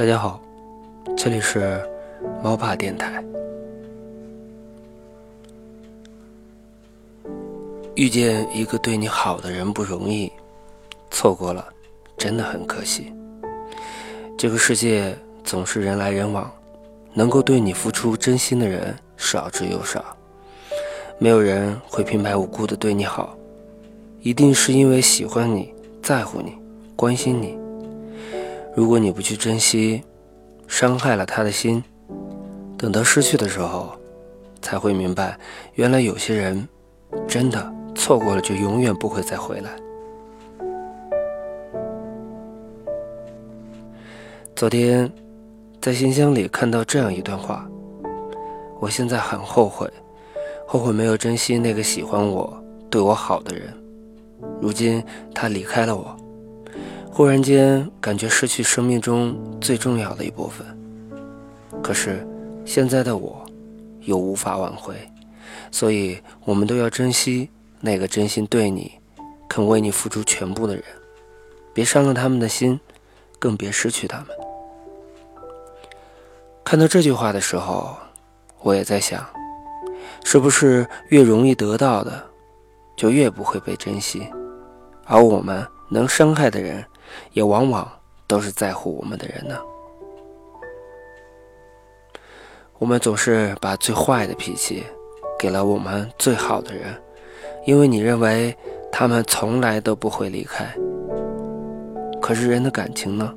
大家好，这里是猫爸电台。遇见一个对你好的人不容易，错过了真的很可惜。这个世界总是人来人往，能够对你付出真心的人少之又少。没有人会平白无故的对你好，一定是因为喜欢你、在乎你、关心你。如果你不去珍惜，伤害了他的心，等到失去的时候，才会明白，原来有些人真的错过了就永远不会再回来。昨天在信箱里看到这样一段话，我现在很后悔，后悔没有珍惜那个喜欢我、对我好的人，如今他离开了我。忽然间感觉失去生命中最重要的一部分，可是现在的我又无法挽回，所以我们都要珍惜那个真心对你、肯为你付出全部的人，别伤了他们的心，更别失去他们。看到这句话的时候，我也在想，是不是越容易得到的，就越不会被珍惜，而我们能伤害的人。也往往都是在乎我们的人呢。我们总是把最坏的脾气给了我们最好的人，因为你认为他们从来都不会离开。可是人的感情呢，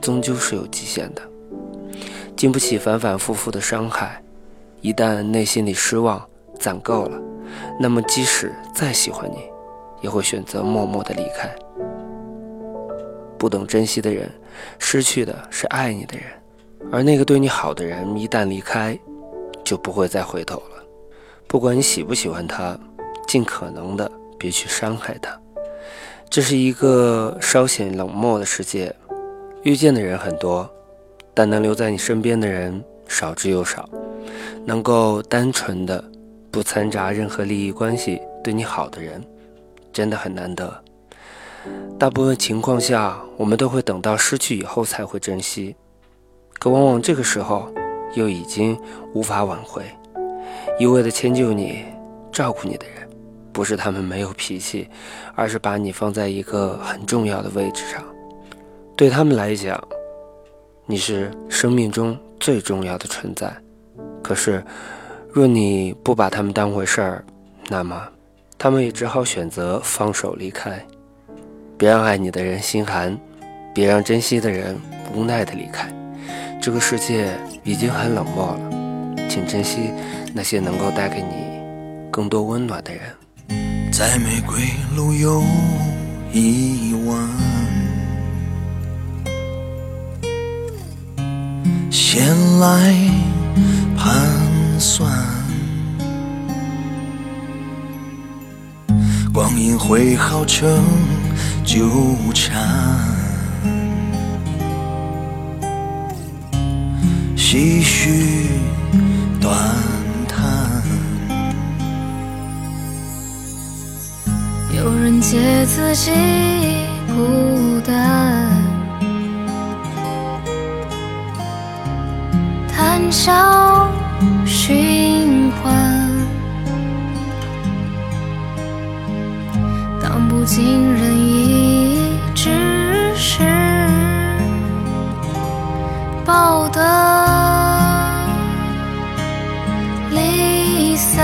终究是有极限的，经不起反反复复的伤害。一旦内心里失望攒够了，那么即使再喜欢你，也会选择默默的离开。不懂珍惜的人，失去的是爱你的人；而那个对你好的人，一旦离开，就不会再回头了。不管你喜不喜欢他，尽可能的别去伤害他。这是一个稍显冷漠的世界，遇见的人很多，但能留在你身边的人少之又少。能够单纯的、不掺杂任何利益关系对你好的人，真的很难得。大部分情况下，我们都会等到失去以后才会珍惜，可往往这个时候又已经无法挽回。一味的迁就你、照顾你的人，不是他们没有脾气，而是把你放在一个很重要的位置上。对他们来讲，你是生命中最重要的存在。可是，若你不把他们当回事儿，那么他们也只好选择放手离开。别让爱你的人心寒，别让珍惜的人无奈的离开。这个世界已经很冷漠了，请珍惜那些能够带给你更多温暖的人。在玫瑰路有一弯，闲来盘算，光阴会好成。纠缠，唏嘘短叹。有人借自己孤单，谈笑寻欢，当不尽人报得离散。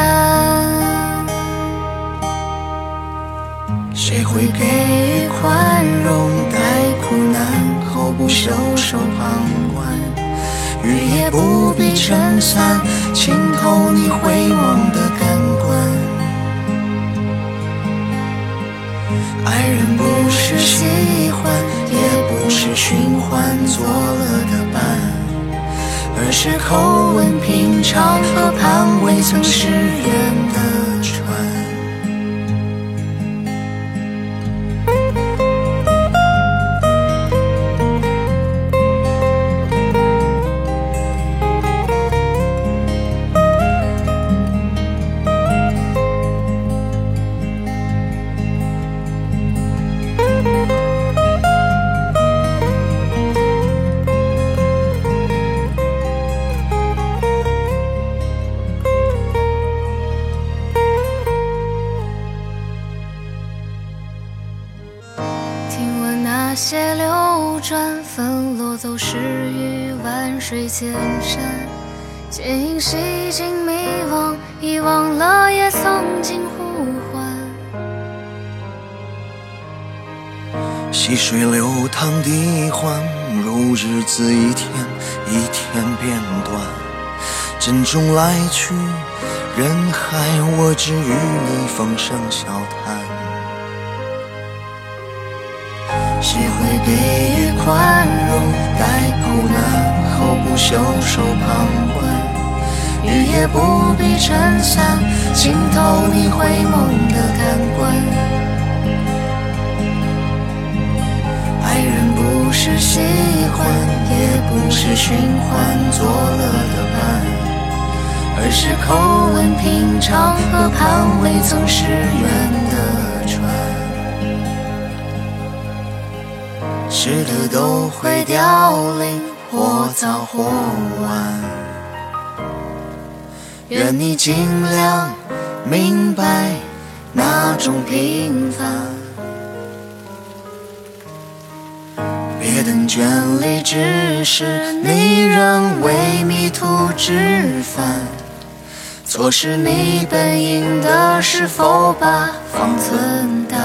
谁会给予宽容？待苦难后不袖手旁观，雨夜不必撑伞，浸透你回望的感官。爱人不是喜欢，是口吻平常和盼未曾失言的。斜流转，纷落。走失于万水千山，剑影洗尽迷惘，遗忘了也曾经呼唤。细水流淌的欢，如日子一天一天变短。珍重来去，人海，我只与你风声笑谈。谁会给予宽容？待苦难后不袖手旁观。雨也不必撑伞，浸透你回眸的感官。爱人不是喜欢，也不是寻欢作乐的伴，而是口吻平常和盼未曾失缘的是的都会凋零，或早或晚。愿你尽量明白那种平凡。别等眷恋，只是你仍为迷途知返。错失你本应的，是否把方寸大？